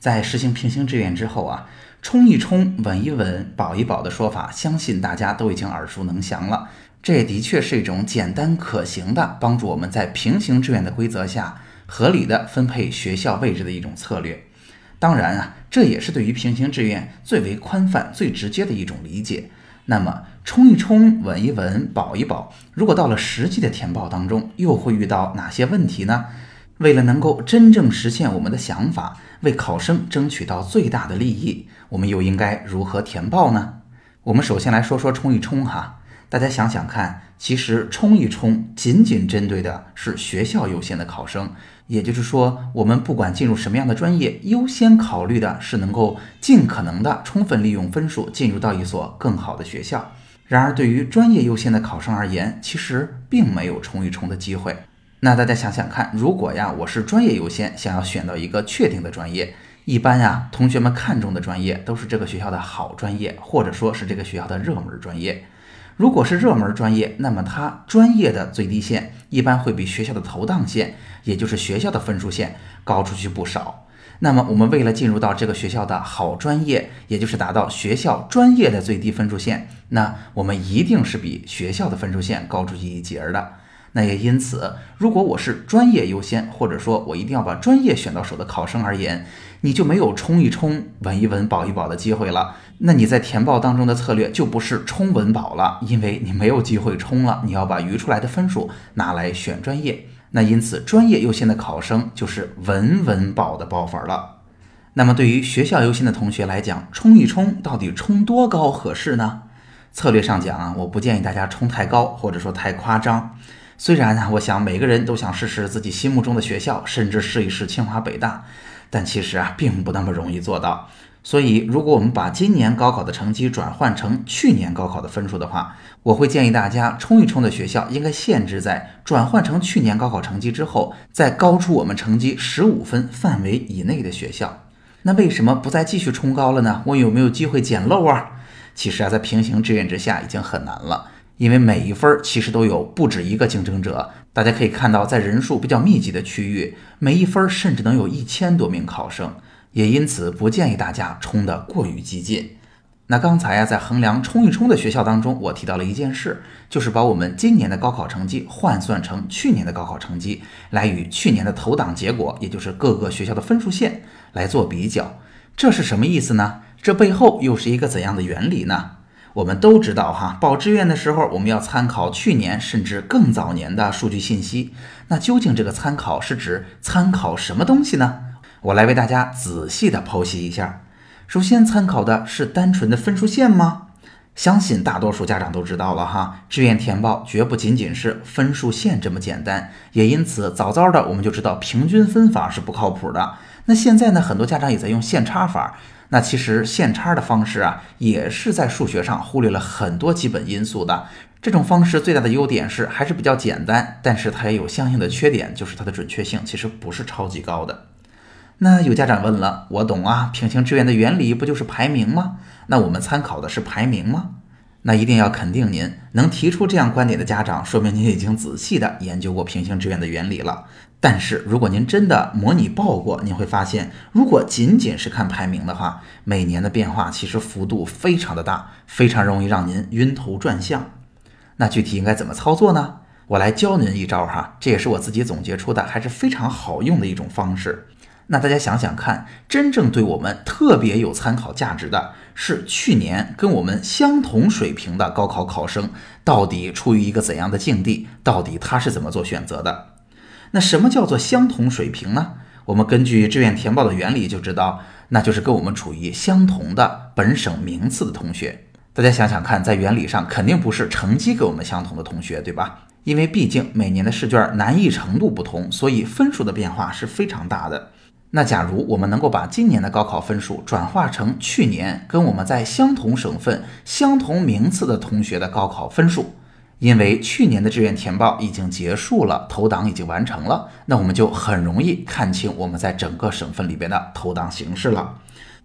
在实行平行志愿之后啊，冲一冲、稳一稳、保一保的说法，相信大家都已经耳熟能详了。这也的确是一种简单可行的帮助我们在平行志愿的规则下合理的分配学校位置的一种策略。当然啊，这也是对于平行志愿最为宽泛、最直接的一种理解。那么，冲一冲、稳一稳、保一保，如果到了实际的填报当中，又会遇到哪些问题呢？为了能够真正实现我们的想法，为考生争取到最大的利益，我们又应该如何填报呢？我们首先来说说冲一冲哈。大家想想看，其实冲一冲仅仅针对的是学校优先的考生，也就是说，我们不管进入什么样的专业，优先考虑的是能够尽可能的充分利用分数进入到一所更好的学校。然而，对于专业优先的考生而言，其实并没有冲一冲的机会。那大家想想看，如果呀，我是专业优先，想要选到一个确定的专业，一般呀，同学们看中的专业都是这个学校的好专业，或者说是这个学校的热门专业。如果是热门专业，那么它专业的最低线一般会比学校的投档线，也就是学校的分数线高出去不少。那么我们为了进入到这个学校的好专业，也就是达到学校专业的最低分数线，那我们一定是比学校的分数线高出去一截的。那也因此，如果我是专业优先，或者说我一定要把专业选到手的考生而言，你就没有冲一冲、稳一稳、保一保的机会了。那你在填报当中的策略就不是冲稳保了，因为你没有机会冲了，你要把余出来的分数拿来选专业。那因此，专业优先的考生就是稳稳保的报法了。那么对于学校优先的同学来讲，冲一冲到底冲多高合适呢？策略上讲啊，我不建议大家冲太高，或者说太夸张。虽然呢，我想每个人都想试试自己心目中的学校，甚至试一试清华北大，但其实啊，并不那么容易做到。所以，如果我们把今年高考的成绩转换成去年高考的分数的话，我会建议大家冲一冲的学校应该限制在转换成去年高考成绩之后，再高出我们成绩十五分范围以内的学校。那为什么不再继续冲高了呢？我有没有机会捡漏啊？其实啊，在平行志愿之下已经很难了。因为每一分其实都有不止一个竞争者，大家可以看到，在人数比较密集的区域，每一分甚至能有一千多名考生，也因此不建议大家冲得过于激进。那刚才呀，在衡量冲一冲的学校当中，我提到了一件事，就是把我们今年的高考成绩换算成去年的高考成绩，来与去年的投档结果，也就是各个学校的分数线来做比较。这是什么意思呢？这背后又是一个怎样的原理呢？我们都知道哈，报志愿的时候，我们要参考去年甚至更早年的数据信息。那究竟这个参考是指参考什么东西呢？我来为大家仔细的剖析一下。首先，参考的是单纯的分数线吗？相信大多数家长都知道了哈，志愿填报绝不仅仅是分数线这么简单。也因此，早早的我们就知道平均分法是不靠谱的。那现在呢，很多家长也在用线差法。那其实线差的方式啊，也是在数学上忽略了很多基本因素的。这种方式最大的优点是还是比较简单，但是它也有相应的缺点，就是它的准确性其实不是超级高的。那有家长问了，我懂啊，平行志愿的原理不就是排名吗？那我们参考的是排名吗？那一定要肯定您能提出这样观点的家长，说明您已经仔细的研究过平行志愿的原理了。但是，如果您真的模拟报过，您会发现，如果仅仅是看排名的话，每年的变化其实幅度非常的大，非常容易让您晕头转向。那具体应该怎么操作呢？我来教您一招哈，这也是我自己总结出的，还是非常好用的一种方式。那大家想想看，真正对我们特别有参考价值的是去年跟我们相同水平的高考考生，到底处于一个怎样的境地？到底他是怎么做选择的？那什么叫做相同水平呢？我们根据志愿填报的原理就知道，那就是跟我们处于相同的本省名次的同学。大家想想看，在原理上肯定不是成绩跟我们相同的同学，对吧？因为毕竟每年的试卷难易程度不同，所以分数的变化是非常大的。那假如我们能够把今年的高考分数转化成去年跟我们在相同省份、相同名次的同学的高考分数，因为去年的志愿填报已经结束了，投档已经完成了，那我们就很容易看清我们在整个省份里边的投档形势了。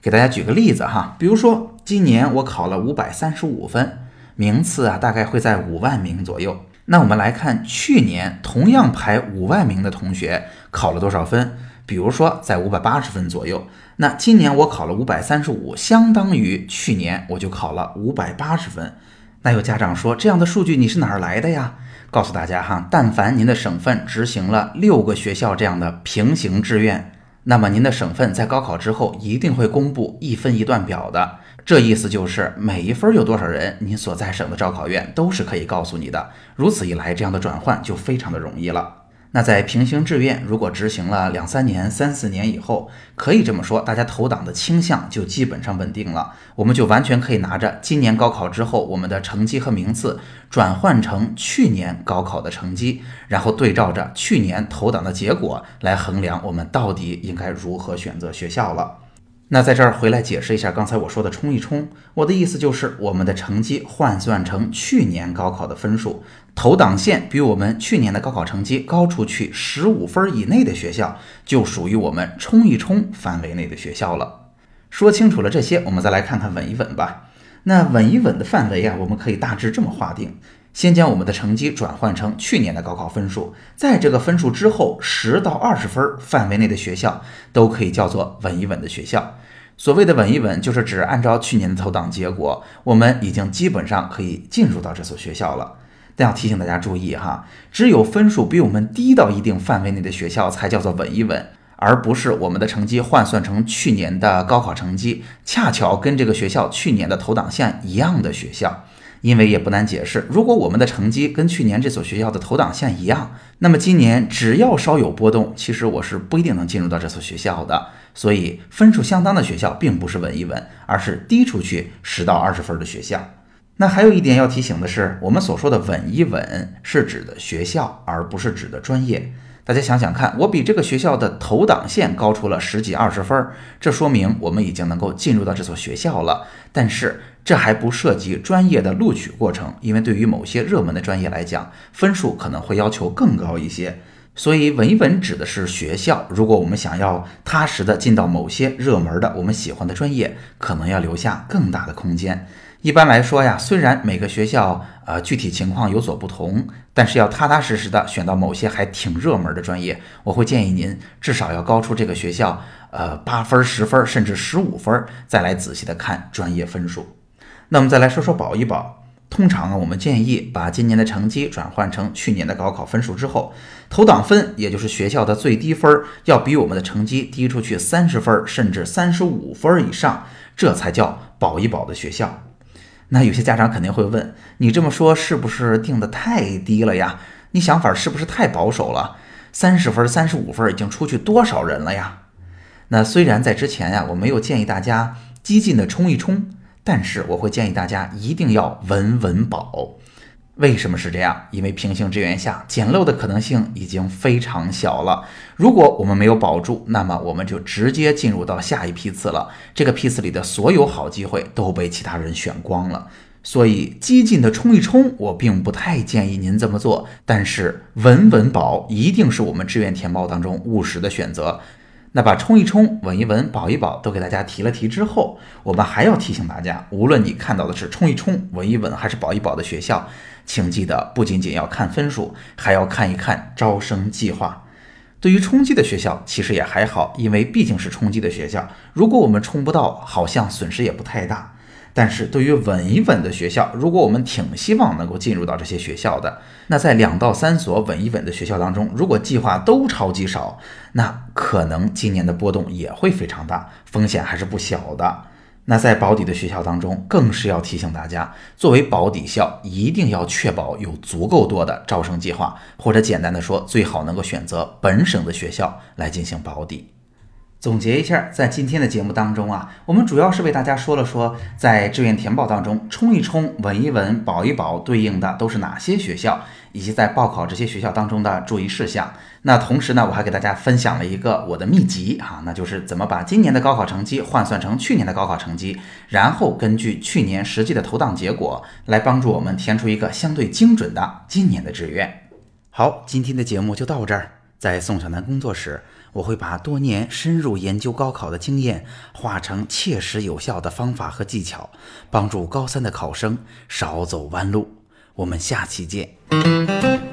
给大家举个例子哈，比如说今年我考了五百三十五分，名次啊大概会在五万名左右。那我们来看去年同样排五万名的同学考了多少分？比如说在五百八十分左右，那今年我考了五百三十五，相当于去年我就考了五百八十分。那有家长说，这样的数据你是哪儿来的呀？告诉大家哈，但凡您的省份执行了六个学校这样的平行志愿，那么您的省份在高考之后一定会公布一分一段表的。这意思就是每一分有多少人，您所在省的招考院都是可以告诉你的。如此一来，这样的转换就非常的容易了。那在平行志愿如果执行了两三年、三四年以后，可以这么说，大家投档的倾向就基本上稳定了。我们就完全可以拿着今年高考之后我们的成绩和名次转换成去年高考的成绩，然后对照着去年投档的结果来衡量我们到底应该如何选择学校了。那在这儿回来解释一下刚才我说的冲一冲，我的意思就是我们的成绩换算成去年高考的分数，投档线比我们去年的高考成绩高出去十五分以内的学校，就属于我们冲一冲范围内的学校了。说清楚了这些，我们再来看看稳一稳吧。那稳一稳的范围啊，我们可以大致这么划定：先将我们的成绩转换成去年的高考分数，在这个分数之后十到二十分范围内的学校，都可以叫做稳一稳的学校。所谓的稳一稳，就是指按照去年的投档结果，我们已经基本上可以进入到这所学校了。但要提醒大家注意哈，只有分数比我们低到一定范围内的学校才叫做稳一稳，而不是我们的成绩换算成去年的高考成绩，恰巧跟这个学校去年的投档线一样的学校。因为也不难解释，如果我们的成绩跟去年这所学校的投档线一样，那么今年只要稍有波动，其实我是不一定能进入到这所学校的。所以分数相当的学校并不是稳一稳，而是低出去十到二十分的学校。那还有一点要提醒的是，我们所说的稳一稳是指的学校，而不是指的专业。大家想想看，我比这个学校的投档线高出了十几二十分，这说明我们已经能够进入到这所学校了。但是这还不涉及专业的录取过程，因为对于某些热门的专业来讲，分数可能会要求更高一些。所以稳一稳指的是学校。如果我们想要踏实的进到某些热门的我们喜欢的专业，可能要留下更大的空间。一般来说呀，虽然每个学校呃具体情况有所不同，但是要踏踏实实的选到某些还挺热门的专业，我会建议您至少要高出这个学校呃八分、十分甚至十五分，再来仔细的看专业分数。那么再来说说保一保。通常啊，我们建议把今年的成绩转换成去年的高考分数之后，投档分也就是学校的最低分要比我们的成绩低出去三十分甚至三十五分以上，这才叫保一保的学校。那有些家长肯定会问，你这么说是不是定的太低了呀？你想法是不是太保守了？三十分、三十五分已经出去多少人了呀？那虽然在之前呀，我没有建议大家激进的冲一冲，但是我会建议大家一定要稳稳保。为什么是这样？因为平行志愿下捡漏的可能性已经非常小了。如果我们没有保住，那么我们就直接进入到下一批次了。这个批次里的所有好机会都被其他人选光了。所以激进的冲一冲，我并不太建议您这么做。但是稳稳保一定是我们志愿填报当中务实的选择。那把冲一冲、稳一稳、保一保都给大家提了提之后，我们还要提醒大家，无论你看到的是冲一冲、稳一稳还是保一保的学校，请记得不仅仅要看分数，还要看一看招生计划。对于冲击的学校，其实也还好，因为毕竟是冲击的学校，如果我们冲不到，好像损失也不太大。但是对于稳一稳的学校，如果我们挺希望能够进入到这些学校的，那在两到三所稳一稳的学校当中，如果计划都超级少，那可能今年的波动也会非常大，风险还是不小的。那在保底的学校当中，更是要提醒大家，作为保底校，一定要确保有足够多的招生计划，或者简单的说，最好能够选择本省的学校来进行保底。总结一下，在今天的节目当中啊，我们主要是为大家说了说，在志愿填报当中冲一冲、稳一稳、保一保，对应的都是哪些学校，以及在报考这些学校当中的注意事项。那同时呢，我还给大家分享了一个我的秘籍啊，那就是怎么把今年的高考成绩换算成去年的高考成绩，然后根据去年实际的投档结果来帮助我们填出一个相对精准的今年的志愿。好，今天的节目就到这儿。在宋小南工作室，我会把多年深入研究高考的经验化成切实有效的方法和技巧，帮助高三的考生少走弯路。我们下期见。